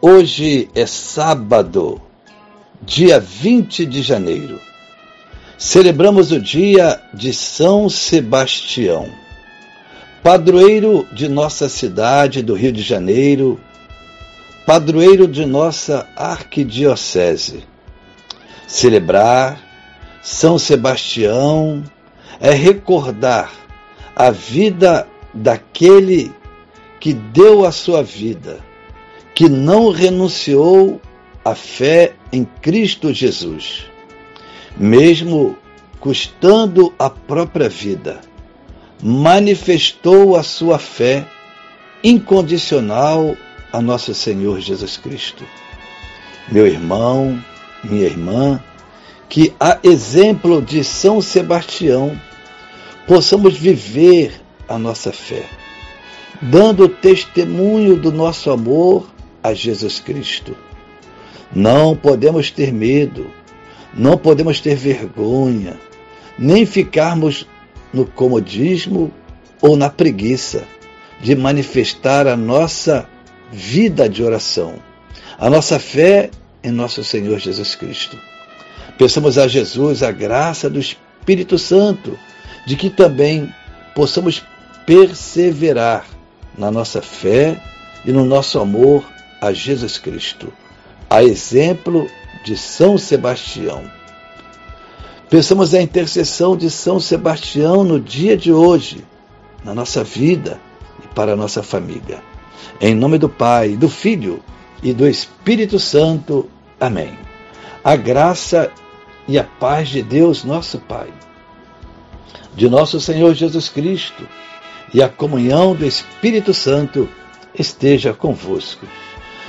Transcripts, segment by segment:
Hoje é sábado, dia 20 de janeiro. Celebramos o dia de São Sebastião, padroeiro de nossa cidade do Rio de Janeiro, padroeiro de nossa arquidiocese. Celebrar São Sebastião é recordar a vida daquele que deu a sua vida que não renunciou à fé em Cristo Jesus, mesmo custando a própria vida, manifestou a sua fé incondicional a nosso Senhor Jesus Cristo. Meu irmão, minha irmã, que a exemplo de São Sebastião possamos viver a nossa fé, dando testemunho do nosso amor a Jesus Cristo. Não podemos ter medo, não podemos ter vergonha, nem ficarmos no comodismo ou na preguiça de manifestar a nossa vida de oração, a nossa fé em nosso Senhor Jesus Cristo. Peçamos a Jesus a graça do Espírito Santo, de que também possamos perseverar na nossa fé e no nosso amor a Jesus Cristo, a exemplo de São Sebastião. Pensamos a intercessão de São Sebastião no dia de hoje, na nossa vida e para a nossa família. Em nome do Pai, do Filho e do Espírito Santo. Amém. A graça e a paz de Deus, nosso Pai, de nosso Senhor Jesus Cristo e a comunhão do Espírito Santo esteja convosco.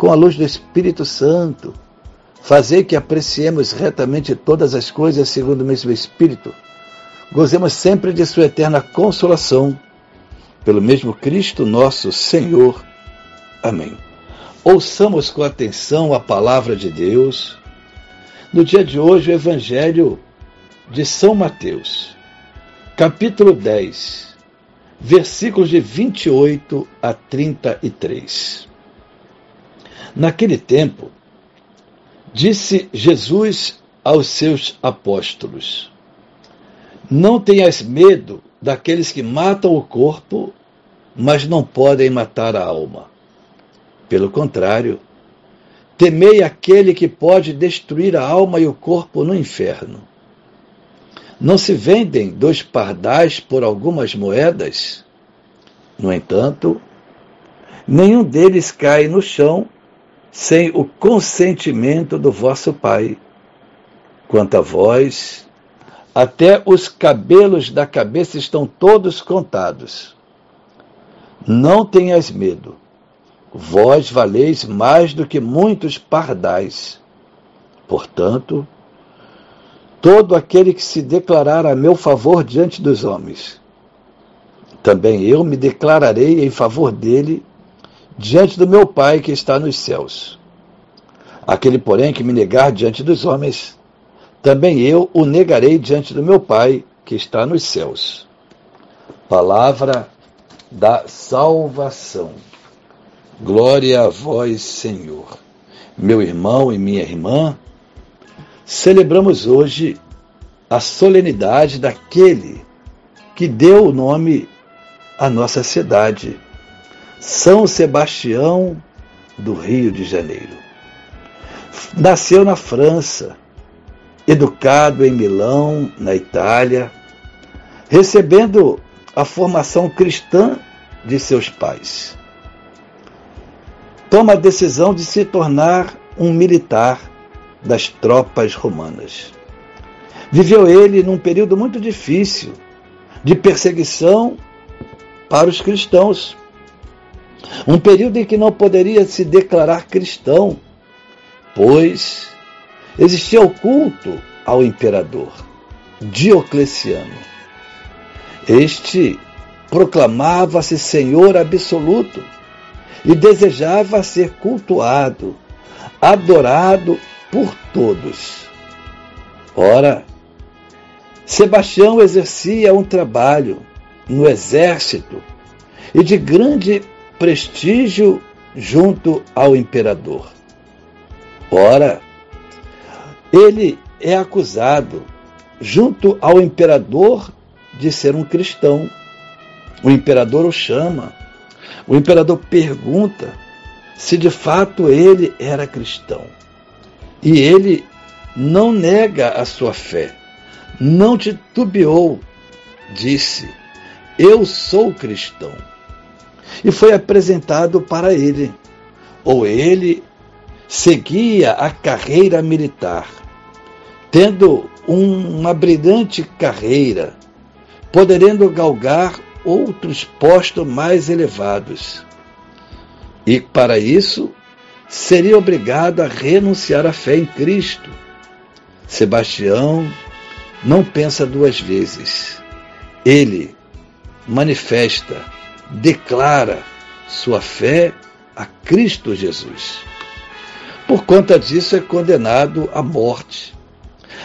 com a luz do Espírito Santo, fazer que apreciemos retamente todas as coisas segundo o mesmo Espírito, gozemos sempre de Sua eterna consolação, pelo mesmo Cristo nosso Senhor. Amém. Ouçamos com atenção a palavra de Deus. No dia de hoje, o Evangelho de São Mateus, capítulo 10, versículos de 28 a 33. Naquele tempo, disse Jesus aos seus apóstolos: Não tenhas medo daqueles que matam o corpo, mas não podem matar a alma. Pelo contrário, temei aquele que pode destruir a alma e o corpo no inferno. Não se vendem dois pardais por algumas moedas? No entanto, nenhum deles cai no chão sem o consentimento do vosso Pai. Quanto a vós, até os cabelos da cabeça estão todos contados. Não tenhas medo, vós valeis mais do que muitos pardais. Portanto, todo aquele que se declarar a meu favor diante dos homens, também eu me declararei em favor dele diante do meu Pai que está nos céus. Aquele, porém, que me negar diante dos homens, também eu o negarei diante do meu Pai que está nos céus. Palavra da salvação. Glória a vós, Senhor. Meu irmão e minha irmã, celebramos hoje a solenidade daquele que deu o nome à nossa cidade são Sebastião do Rio de Janeiro. Nasceu na França, educado em Milão, na Itália, recebendo a formação cristã de seus pais. Toma a decisão de se tornar um militar das tropas romanas. Viveu ele num período muito difícil de perseguição para os cristãos. Um período em que não poderia se declarar cristão, pois existia o culto ao imperador Diocleciano. Este proclamava-se Senhor absoluto e desejava ser cultuado, adorado por todos. Ora, Sebastião exercia um trabalho no exército e de grande prestígio junto ao imperador. Ora, ele é acusado, junto ao imperador, de ser um cristão. O imperador o chama. O imperador pergunta se de fato ele era cristão. E ele não nega a sua fé, não titubeou, disse: Eu sou cristão. E foi apresentado para ele. Ou ele seguia a carreira militar, tendo uma brilhante carreira, poderendo galgar outros postos mais elevados. E para isso seria obrigado a renunciar à fé em Cristo. Sebastião não pensa duas vezes. Ele manifesta, declara sua fé a Cristo Jesus. Por conta disso, é condenado à morte.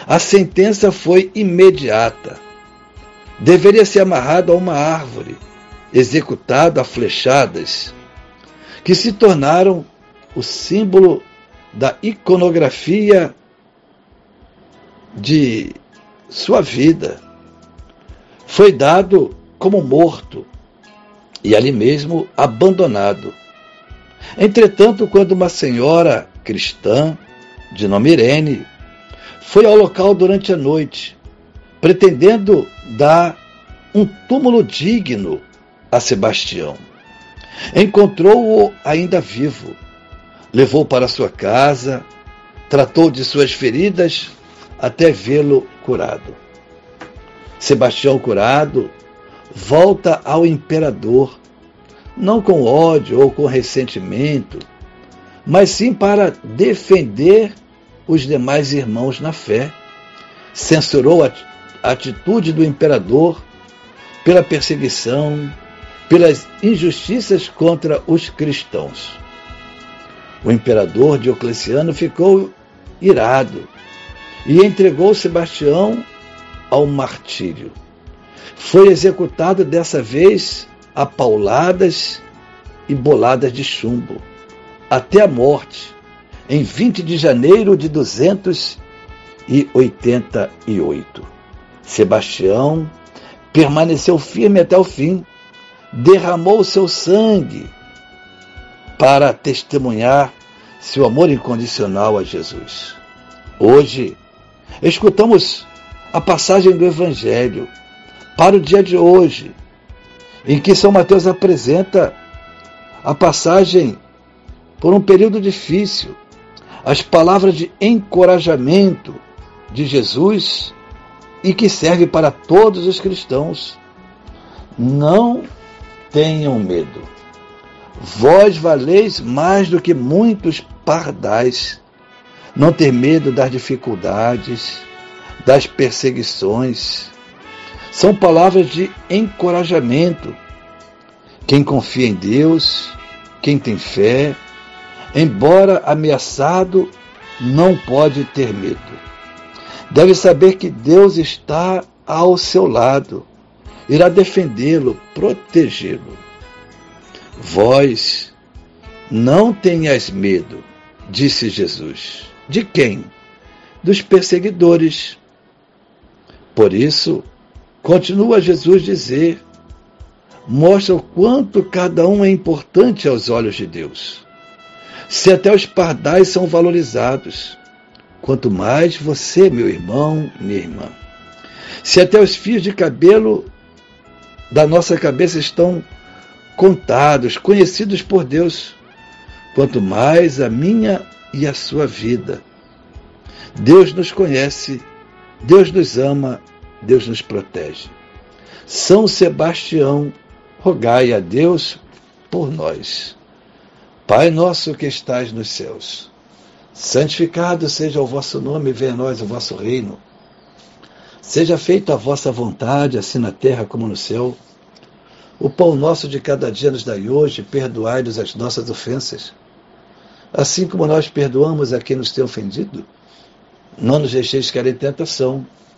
A sentença foi imediata deveria ser amarrado a uma árvore, executado a flechadas, que se tornaram o símbolo da iconografia de sua vida. Foi dado como morto e ali mesmo abandonado. Entretanto, quando uma senhora cristã, de nome Irene, foi ao local durante a noite pretendendo dar um túmulo digno a Sebastião. Encontrou-o ainda vivo, levou para sua casa, tratou de suas feridas até vê-lo curado. Sebastião curado volta ao imperador, não com ódio ou com ressentimento, mas sim para defender os demais irmãos na fé. Censurou a atitude do imperador pela perseguição, pelas injustiças contra os cristãos. O imperador Diocleciano ficou irado e entregou Sebastião ao martírio. Foi executado dessa vez a pauladas e boladas de chumbo, até a morte, em 20 de janeiro de 288. Sebastião permaneceu firme até o fim, derramou seu sangue para testemunhar seu amor incondicional a Jesus. Hoje, escutamos a passagem do Evangelho para o dia de hoje, em que São Mateus apresenta a passagem por um período difícil, as palavras de encorajamento de Jesus e que serve para todos os cristãos. Não tenham medo. Vós valeis mais do que muitos pardais. Não ter medo das dificuldades, das perseguições. São palavras de encorajamento. Quem confia em Deus, quem tem fé, embora ameaçado, não pode ter medo deve saber que Deus está ao seu lado, irá defendê-lo, protegê-lo. Vós não tenhais medo, disse Jesus. De quem? Dos perseguidores. Por isso, continua Jesus dizer, mostra o quanto cada um é importante aos olhos de Deus. Se até os pardais são valorizados, quanto mais você, meu irmão, minha irmã. Se até os fios de cabelo da nossa cabeça estão contados, conhecidos por Deus, quanto mais a minha e a sua vida. Deus nos conhece, Deus nos ama, Deus nos protege. São Sebastião, rogai a Deus por nós. Pai nosso que estais nos céus, santificado seja o vosso nome, venha a nós o vosso reino. Seja feita a vossa vontade, assim na terra como no céu. O pão nosso de cada dia nos dai hoje, perdoai-nos as nossas ofensas, assim como nós perdoamos a quem nos tem ofendido. Não nos deixeis cair em tentação,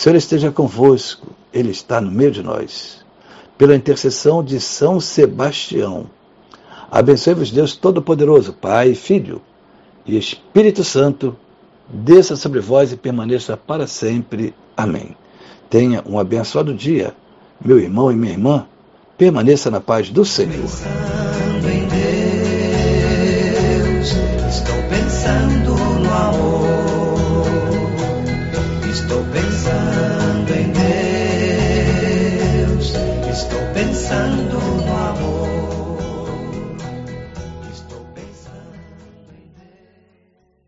Senhor esteja convosco, Ele está no meio de nós pela intercessão de São Sebastião. Abençoe-vos Deus Todo-Poderoso, Pai, Filho e Espírito Santo, desça sobre vós e permaneça para sempre. Amém. Tenha um abençoado dia, meu irmão e minha irmã. Permaneça na paz do Senhor.